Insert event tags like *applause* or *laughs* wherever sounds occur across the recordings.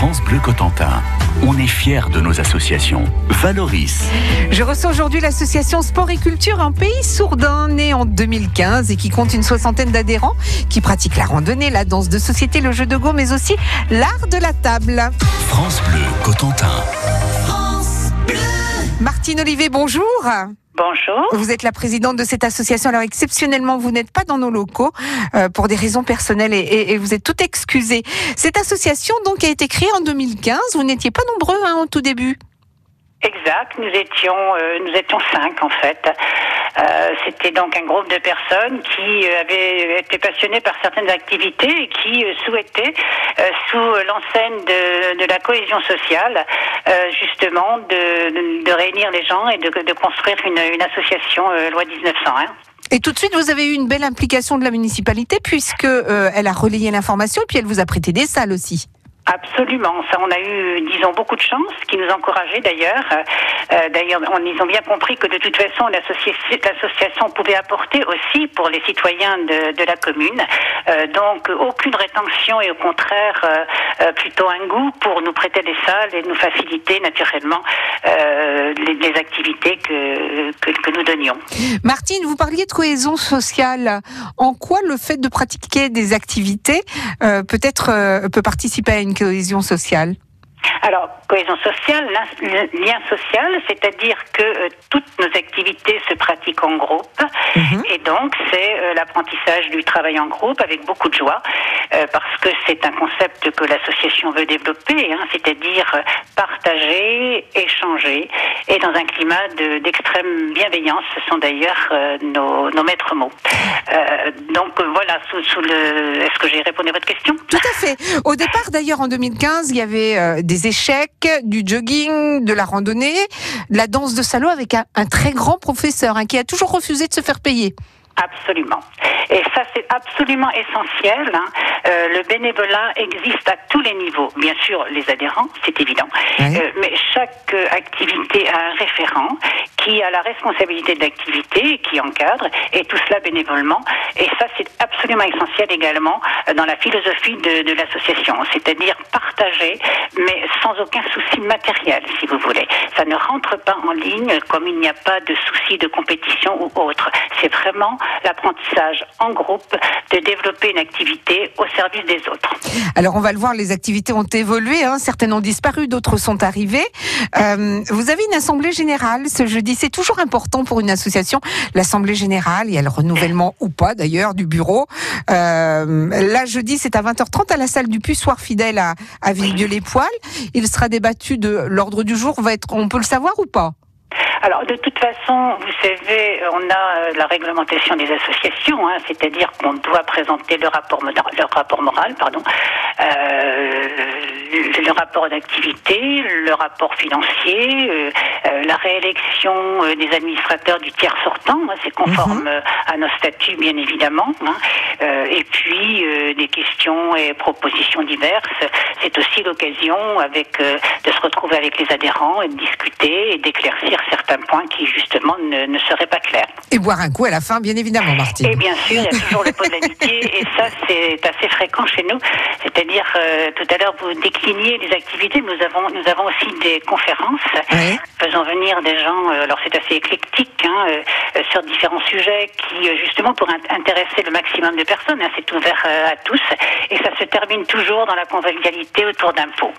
France Bleu Cotentin. On est fiers de nos associations. Valoris. Je reçois aujourd'hui l'association Sport et Culture, un pays sourdin, né en 2015 et qui compte une soixantaine d'adhérents qui pratiquent la randonnée, la danse de société, le jeu de go, mais aussi l'art de la table. France Bleu Cotentin. Martine Olivier, bonjour. Bonjour. Vous êtes la présidente de cette association. Alors exceptionnellement, vous n'êtes pas dans nos locaux euh, pour des raisons personnelles et, et- et vous êtes tout excusée. Cette association donc a été créée en 2015. Vous n'étiez pas nombreux hein, au tout début. Exact, nous étions euh, nous étions cinq en fait. Euh, C'était donc un groupe de personnes qui euh, avaient été passionnées par certaines activités et qui souhaitaient, sous l'enseigne de, la cohésion sociale, justement de, réunir les gens et de, construire une, une association loi 1901. Et tout de suite, vous avez eu une belle implication de la municipalité puisque elle a relayé l'information et puis elle vous a prêté des salles aussi. Absolument, ça on a eu, disons, beaucoup de chance, qui nous encourageait d'ailleurs. Euh, d'ailleurs, on, ils ont bien compris que de toute façon, l'associ- l'association pouvait apporter aussi pour les citoyens de, la commune. Euh, donc, aucune rétention et au contraire, euh, plutôt un goût pour nous prêter des salles et nous faciliter naturellement les, activités que, que, que nous donnions. Martine, vous parliez de cohésion sociale. En quoi le fait de pratiquer des activités peut-être peut participer à une cohésion sociale? Alors, cohésion sociale, lien social, c'est-à-dire que euh, toutes nos activités se pratiquent en groupe, Mhm. et donc c'est euh, l'apprentissage du travail en groupe avec beaucoup de joie, euh, parce que c'est un concept que l'association veut développer, hein, c'est-à-dire partager, échanger, et dans un climat de- d'extrême bienveillance, ce sont d'ailleurs nos, nos maîtres mots. Euh, donc voilà, sous, sous le... est-ce que j'ai répondu à votre question? Tout à fait. Au départ, d'ailleurs, en 2015, il y avait des échecs, du jogging, de la randonnée, de la danse de salaud avec un, un très grand professeur hein, qui a toujours refusé de se faire payer. Absolument. Et ça, c'est absolument essentiel. hein. Euh, le bénévolat existe à tous les niveaux. Bien sûr, les adhérents, c'est évident. Euh, mais chaque euh, activité a un référent qui a la responsabilité de l'activité et qui encadre, et tout cela bénévolement. Et ça, c'est absolument essentiel également euh, dans la philosophie de, de l'association. C'est-à-dire partager, mais sans aucun souci matériel, si vous voulez. Ça ne rentre pas en ligne comme il n'y a pas de souci de compétition ou autre. C'est vraiment l'apprentissage en groupe de développer une activité au service des autres. Alors, on va le voir, les activités ont évolué. Hein, certaines ont disparu, d'autres sont arrivées. Euh, vous avez une assemblée générale ce jeudi. C'est toujours important pour une association. L'assemblée générale, il y a le renouvellement ou pas d'ailleurs du bureau. Euh, là, jeudi, c'est à 20h30 à la salle du Puissoir fidèle à, à Villedieu-les-Poils. Il sera débattu de l'ordre du jour. Va être, on peut le savoir ou pas? Alors, de toute façon, vous savez, on a euh, la réglementation des associations, hein, c'est-à-dire qu'on doit présenter le rapport, moda- le rapport moral, pardon, euh, le, rapport d'activité, le rapport financier, euh, euh, la réélection des administrateurs du tiers sortant, hein, c'est conforme euh, à nos statuts, bien évidemment, hein, et puis euh, des questions et propositions diverses. C'est aussi l'occasion avec euh, de se retrouver avec les adhérents et de discuter et d'éclaircir certains points qui justement ne, ne seraient pas clairs. Et boire un coup à la fin, bien évidemment, Martine. Et bien sûr, il y a toujours le pot de l'amitié, *laughs* et ça, c'est assez fréquent chez nous. C'est-à-dire, euh, tout à l'heure, vous décliniez les activités. Nous avons, nous avons aussi des conférences. Oui. Faisons venir des gens, euh, alors c'est assez éclectique, hein, euh, euh, sur différents sujets qui, euh, justement, pour int- intéresser le maximum de personnes, hein, c'est ouvert euh, à tous. Et ça se termine toujours dans la convivialité autour d'un pot.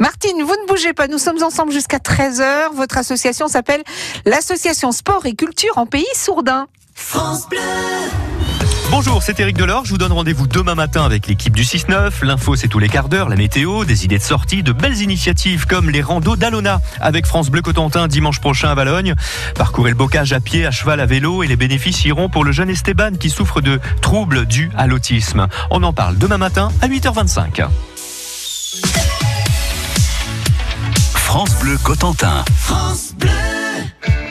Martine, vous ne bougez pas. Nous sommes ensemble jusqu'à 13h. Votre association s'appelle l'Association Sport et Culture en Pays Sourdin. Bonjour, c'est Eric Delors. Je vous donne rendez-vous demain matin avec l'équipe du 6-9. L'info, c'est tous les quarts d'heure, la météo, des idées de sortie, de belles initiatives comme les randos d'Alona avec France Bleu Cotentin dimanche prochain à Valogne. Parcourez le bocage à pied, à cheval, à vélo et les bénéfices iront pour le jeune Esteban qui souffre de troubles dus à l'autisme. On en parle demain matin à 8h25. France Bleu Cotentin. Il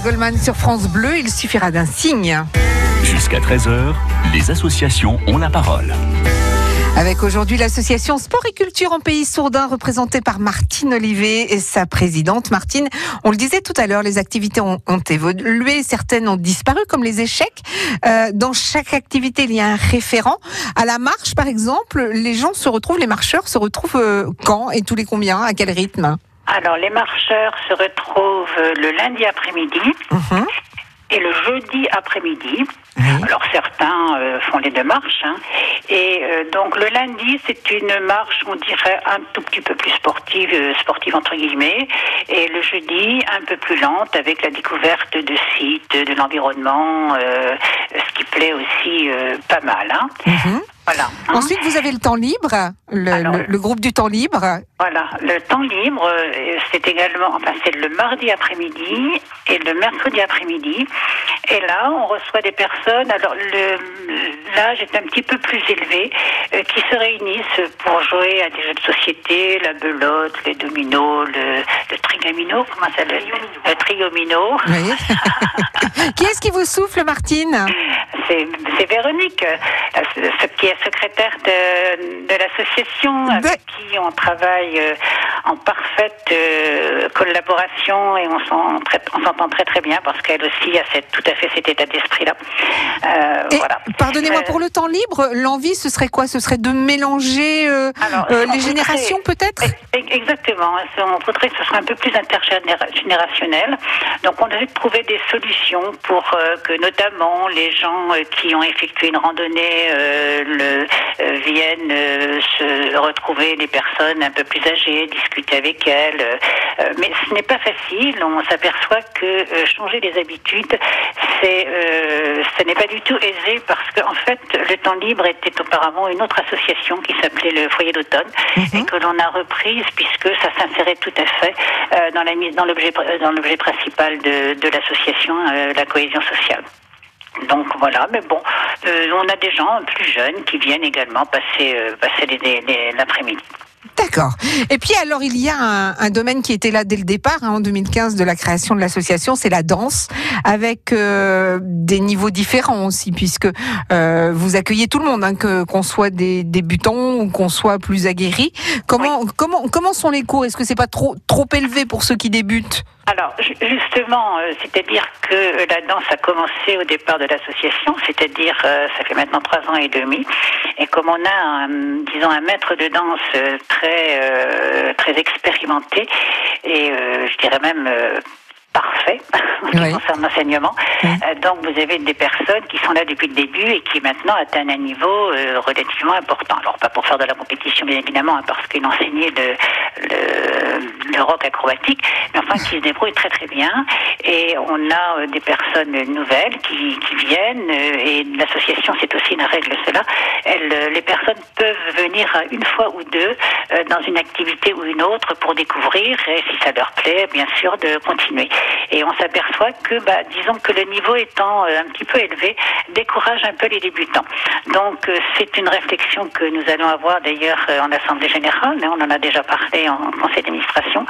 Jean-Jacques Goldman sur France Bleu, il suffira d'un signe. Jusqu'à 13h, les associations ont la parole. Avec aujourd'hui l'association Sport et Culture en Pays Sourdin, représentée par Martine Olivet et sa présidente. Martine, on le disait tout à l'heure, les activités ont, ont évolué, certaines ont disparu, comme les échecs. Euh, dans chaque activité, il y a un référent. À la marche, par exemple, les gens se retrouvent, les marcheurs se retrouvent euh, quand et tous les combien, à quel rythme? Alors, les marcheurs se retrouvent le lundi après-midi Mhm. et le jeudi après-midi. Oui. Alors certains euh, font les deux marches. hein. Et euh, donc le lundi, c'est une marche, on dirait, un tout petit peu plus sportive, euh, sportive entre guillemets. Et le jeudi, un peu plus lente, avec la découverte de sites, de l'environnement, euh, ce qui plaît aussi euh, pas mal. hein. Mhm. Voilà. hein. Ensuite, vous avez le temps libre, le, Alors, le- le groupe du temps libre. Voilà, le temps libre, euh, c'est également, enfin c'est le mardi après-midi et le mercredi après-midi. Et là, on reçoit des personnes. Alors l'âge est un petit peu plus élevé, euh, qui se réunissent pour jouer à des jeux de société, la belote, les dominos, le, le trigamino, comment ça s'appelle? Le triomino. Oui. *laughs* qui est-ce qui vous souffle, Martine C'est Véronique, qui est secrétaire de, de l'association, avec qui on travaille euh, en parfaite euh, collaboration et on s'entend très très bien parce qu'elle aussi a cette, tout à fait cet état d'esprit-là. Euh, voilà. Pardonnez-moi Euh, pour le temps libre, l'envie, ce serait quoi? Ce serait de mélanger euh, Alors, les générations, peut-être? Exactement. On voudrait que ce soit un peu plus intergénérationnel. Donc, on a de trouver des solutions pour euh, que, notamment, les gens euh, qui ont effectué une randonnée euh, le, euh, viennent euh, se retrouver des personnes un peu plus âgées, discuter avec elles. Euh, mais ce n'est pas facile. On s'aperçoit que euh, changer les habitudes, c'est, euh, ce n'est pas du tout aisé parce qu'en fait, le temps libre était auparavant une autre association qui s'appelait le Foyer d'automne et que l'on a reprise puisque ça s'insérait tout à fait euh, dans la dans l'objet dans l'objet principal de, de l'association, euh, la cohésion sociale. Donc voilà, mais bon, euh, on a des gens plus jeunes qui viennent également passer euh, passer l'après-midi. D'accord. Et puis alors, il y a un, un domaine qui était là dès le départ, hein, en 2015, de la création de l'association, c'est la danse, avec euh, des niveaux différents aussi, puisque euh, vous accueillez tout le monde, hein, qu'on soit des débutants ou qu'on soit plus aguerris. Comment comment comment sont les cours? Est-ce que c'est pas trop trop élevé pour ceux qui débutent? Alors, ju- justement, euh, c'est-à-dire que la danse a commencé au départ de l'association, c'est-à-dire euh, ça fait maintenant trois ans et demi, et comme on a, un, disons, un maître de danse euh, très très expérimenté et je dirais même parfait Oui. concerne l'enseignement. Oui. Euh, donc vous avez des personnes qui sont là depuis le début et qui maintenant atteignent un niveau euh, relativement important. Alors pas pour faire de la compétition bien évidemment, hein, parce qu'il enseignait le, le, le rock acrobatique, mais enfin qui se débrouillent très très bien. Et on a euh, des personnes nouvelles qui, qui viennent et l'association c'est aussi une règle cela. Elles, les personnes peuvent venir une fois ou deux dans une activité ou une autre pour découvrir et si ça leur plaît bien sûr de continuer. Et on s'aperçoit que bah, disons que le niveau étant euh, un petit peu élevé décourage un peu les débutants. Donc euh, c'est une réflexion que nous allons avoir d'ailleurs euh, en assemblée générale, mais on en a déjà parlé en conseil d'administration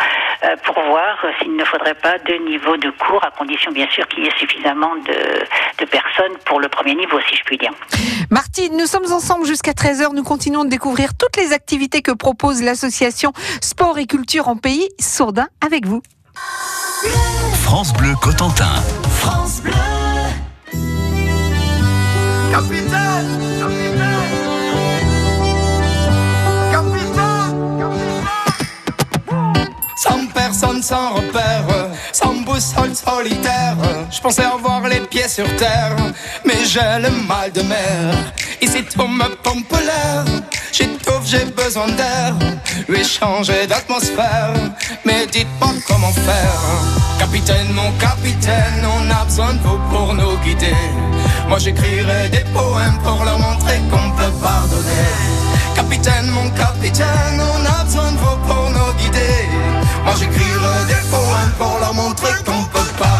pour voir s'il ne faudrait pas deux niveaux de cours à condition bien sûr qu'il y ait suffisamment de, de personnes pour le premier niveau si je puis dire. Martine, nous sommes ensemble jusqu'à 13h. Nous continuons de découvrir toutes les activités que propose l'association Sport et Culture en Pays Sourdin avec vous. France Bleu Cotentin. France Bleu. Capitaine Capitaine Capitaine Capitaine Sans personne, sans repère, sans boussole solitaire. Je pensais avoir les pieds sur terre, mais j'ai le mal de mer. Ici tout me pompe l'air, j'étouffe, j'ai besoin d'air. Lui changer d'atmosphère, mais dites-moi comment faire. Capitaine, mon capitaine, on a besoin de vous pour nous guider. Moi j'écrirai des poèmes pour leur montrer qu'on peut pardonner. Capitaine, mon capitaine, on a besoin de vous pour nous guider. Moi j'écrirai des poèmes pour leur montrer qu'on peut pardonner.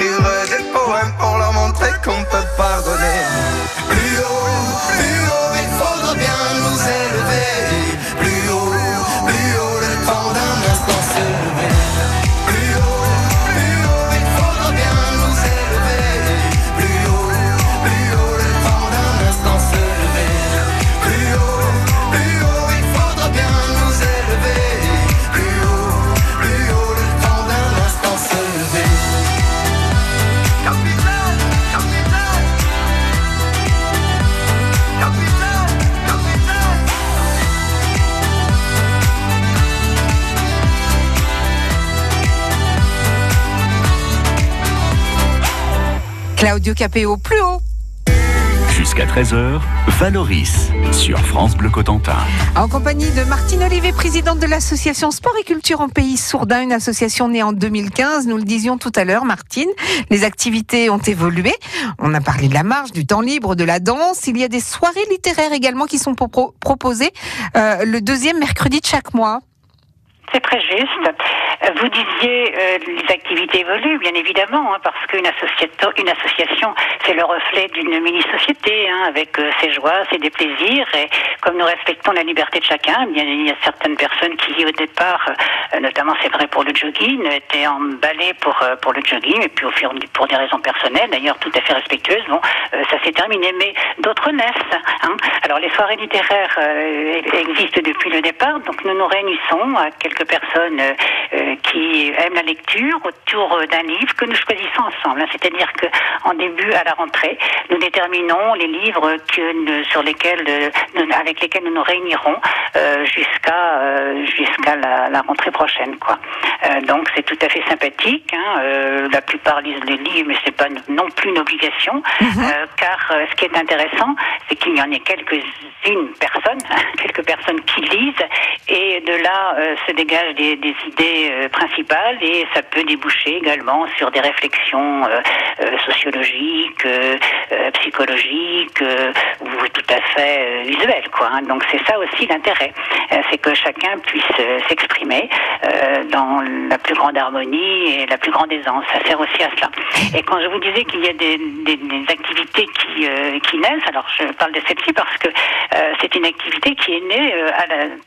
j'écrirai des poèmes pour leur montrer qu'on peut pardonner. Claudio Capéo, plus haut. Jusqu'à 13h, Valoris sur France Bleu Cotentin. En compagnie de Martine Olivet, présidente de l'association Sport et Culture en Pays Sourdin, une association née en 2015. Nous le disions tout à l'heure, Martine. Les activités ont évolué. On a parlé de la marche, du temps libre, de la danse. Il y a des soirées littéraires également qui sont pro- proposées euh, le deuxième mercredi de chaque mois. C'est très juste. Vous disiez euh, les activités évoluent, bien évidemment, hein, parce qu'une association, une association, c'est le reflet d'une mini-société, hein, avec euh, ses joies, ses déplaisirs. Et comme nous respectons la liberté de chacun, bien, il y a certaines personnes qui, au départ, euh, notamment c'est vrai pour le jogging, étaient emballées pour pour le jogging, et puis au fur pour des raisons personnelles, d'ailleurs tout à fait respectueuses. Bon, ça s'est terminé, mais d'autres naissent. Hein. Alors les soirées littéraires existent depuis le départ, donc nous nous réunissons à quelques personnes euh, euh, qui aiment la lecture autour euh, d'un livre que nous choisissons ensemble. hein. C'est-à-dire que en début à la rentrée, nous déterminons les livres que nous- sur lesquels nous- avec lesquels nous nous réunirons euh, jusqu'à euh, jusqu'à la, la rentrée prochaine. Quoi. Donc c'est tout à fait sympathique. hein. La plupart lisent les livres, mais c'est pas non plus une obligation, euh, car ce qui est intéressant, c'est qu'il y en ait quelques-unes personnes, *laughs* quelques personnes qui lisent, et de là se des, idées euh, principales, et ça peut déboucher également sur des réflexions euh, euh, sociologiques, psychologiques, ou tout à fait visuelles, quoi. hein. Donc c'est ça aussi l'intérêt, c'est que chacun puisse s'exprimer dans la plus grande harmonie et la plus grande aisance. Ça sert aussi à cela. Et quand je vous disais qu'il y a des, activités qui, naissent, alors je parle de celle-ci parce que c'est une activité qui est née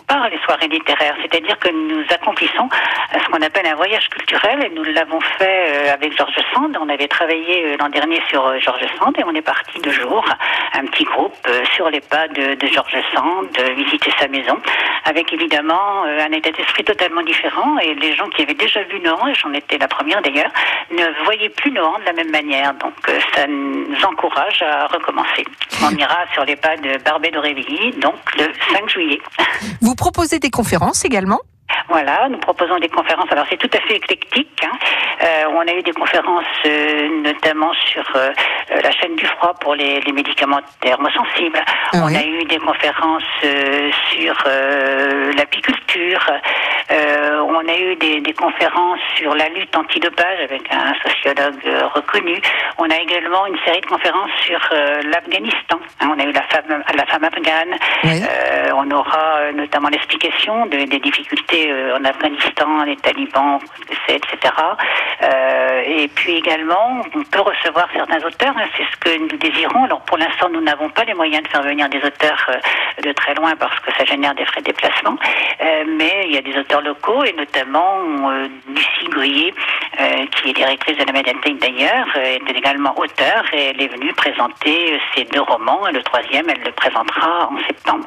par les soirées littéraires, c'est-à-dire que accomplissons euh, ce qu'on appelle un voyage culturel et nous l'avons fait euh, avec Georges Sand. On avait travaillé euh, l'an dernier sur euh, Georges Sand et on est parti deux jours, un petit groupe sur les pas de, de Georges Sand, visiter sa maison, avec évidemment un état d'esprit totalement différent et les gens qui avaient déjà vu Nohant, et j'en étais la première d'ailleurs, ne voyaient plus Nohant de la même manière. Donc ça nous encourage à recommencer. On ira sur les pas de Barbet d'Aurevilly, donc le 5 juillet. Vous proposez des conférences également? Voilà, nous proposons des conférences. Alors c'est tout à fait éclectique. hein. Euh, on a eu des conférences euh, notamment sur euh, euh, la chaîne du froid pour les, les médicaments thermosensibles. Ah on oui. a eu des conférences euh, sur euh, l'apiculture. On a eu des, des conférences sur la lutte antidopage avec un sociologue euh, reconnu. On a également une série de conférences sur euh, l'Afghanistan. Hein, on a eu la femme, la femme afghane. Oui. Euh, on aura notamment l'explication de- des difficultés en Afghanistan, les talibans, etc. Et puis également, on peut recevoir certains auteurs, hein, c'est ce que nous désirons. Alors pour l'instant, nous n'avons pas les moyens de faire venir des auteurs de très loin parce que ça génère des frais de déplacement. Mais il y a des auteurs locaux et notamment euh, Lucie Goyer, euh, qui est directrice de la médiathèque d'ailleurs, euh, est également auteure et elle est venue présenter ses deux romans. Et le troisième, elle le présentera en septembre.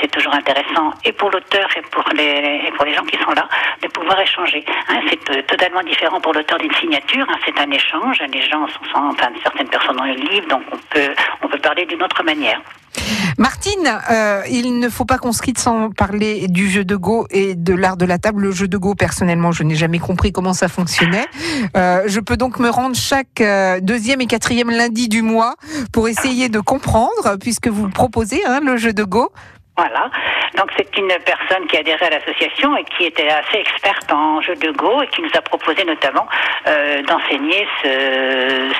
C'est toujours intéressant et pour l'auteur et pour les pour les gens qui sont là de pouvoir échanger. Hein, c'est totalement différent pour l'auteur d'une signature. hein, c'est un échange. Les gens sont, sont- enfin certaines personnes ont le livre, donc on peut on peut parler d'une autre manière. Martine, euh, il ne faut pas qu'on se quitte sans parler du jeu de Go et de l'art de la table. Le jeu de Go, personnellement, je n'ai jamais compris comment ça fonctionnait. Euh, je peux donc me rendre chaque euh, deuxième et quatrième lundi du mois pour essayer de comprendre, puisque vous proposez hein, le jeu de Go. Voilà. Donc c'est une personne qui a adhéré à l'association et qui était assez experte en jeu de Go et qui nous a proposé notamment euh, d'enseigner ce,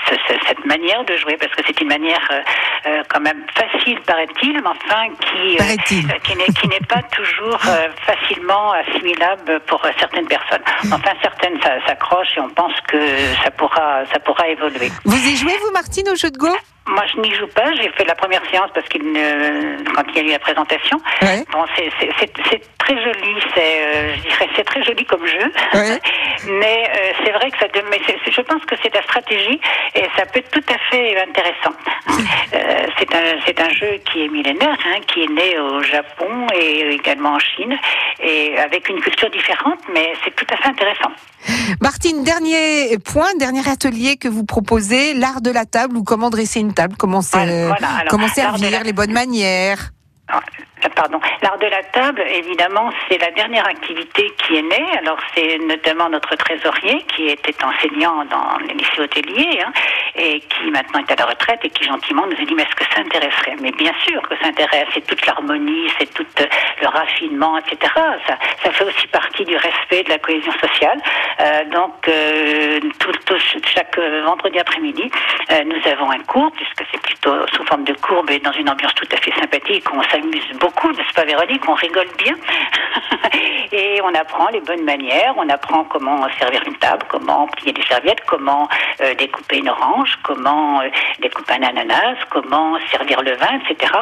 ce- ce- cette manière de jouer parce que c'est une manière euh, euh, quand même facile paraît-il, mais enfin qui euh, *laughs* n'est pas toujours facilement assimilable pour certaines personnes. Enfin certaines s'accrochent et on pense que ça pourra ça pourra évoluer. Vous y jouez, vous, Martine, au jeu de Go? Moi, je n'y joue pas. J'ai fait la première séance parce qu'il ne... quand il y a eu la présentation. Ouais. Bon, c'est- très joli. C'est, euh, je dirais, c'est très joli comme jeu. Ouais. *laughs* mais euh, c'est vrai que ça. Mais je pense que c'est la stratégie et ça peut être tout à fait intéressant. *laughs* Euh, c'est un, c'est un jeu qui est millénaire, hein, qui est né au Japon et également en Chine, et avec une culture différente, mais c'est tout à fait intéressant. Martine, dernier point, dernier atelier que vous proposez, l'art de la table ou comment dresser une table, comment, Voilà, voilà. Alors, comment servir, la- les bonnes manières. Ah, L'art de la table, évidemment, c'est la dernière activité qui est née. Alors, c'est notamment notre trésorier qui était enseignant dans les lycées hôteliers hein, et qui maintenant est à la retraite et qui gentiment nous a dit mais est-ce que ça intéresserait? Mais bien sûr que ça intéresse. C'est toute l'harmonie, c'est tout euh, le raffinement, etc. Ça, fait aussi partie du respect de la cohésion sociale. Euh, donc, euh, chaque vendredi après-midi, nous avons un cours puisque c'est plutôt sous forme de courbe et dans une ambiance tout à fait sympathique. On s'amuse beaucoup, n'est-ce pas Véronique On rigole bien. *laughs* et on apprend les bonnes manières, on apprend comment servir une table, comment plier des serviettes, comment euh, découper une orange, comment euh, découper un ananas, comment servir le vin, etc.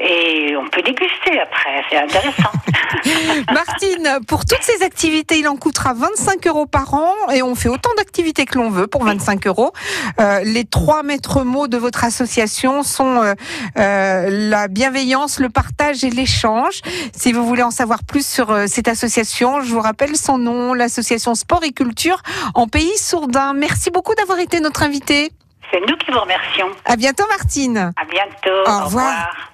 Et on peut déguster après, c'est intéressant. *laughs* *laughs* Martine, pour toutes ces activités, il en coûtera 25 euros par an et on fait autant d'activités que l'on veut pour 25 euros. Euh, les trois maîtres mots de votre association sont euh, euh, la bienveillance, le partage et l'échange. Si vous voulez en savoir plus sur cette association, je vous rappelle son nom, l'association Sport et Culture en pays sourdin. Merci beaucoup d'avoir été notre invité. c'est nous qui vous remercions. À bientôt Martine. À bientôt. Au revoir. revoir.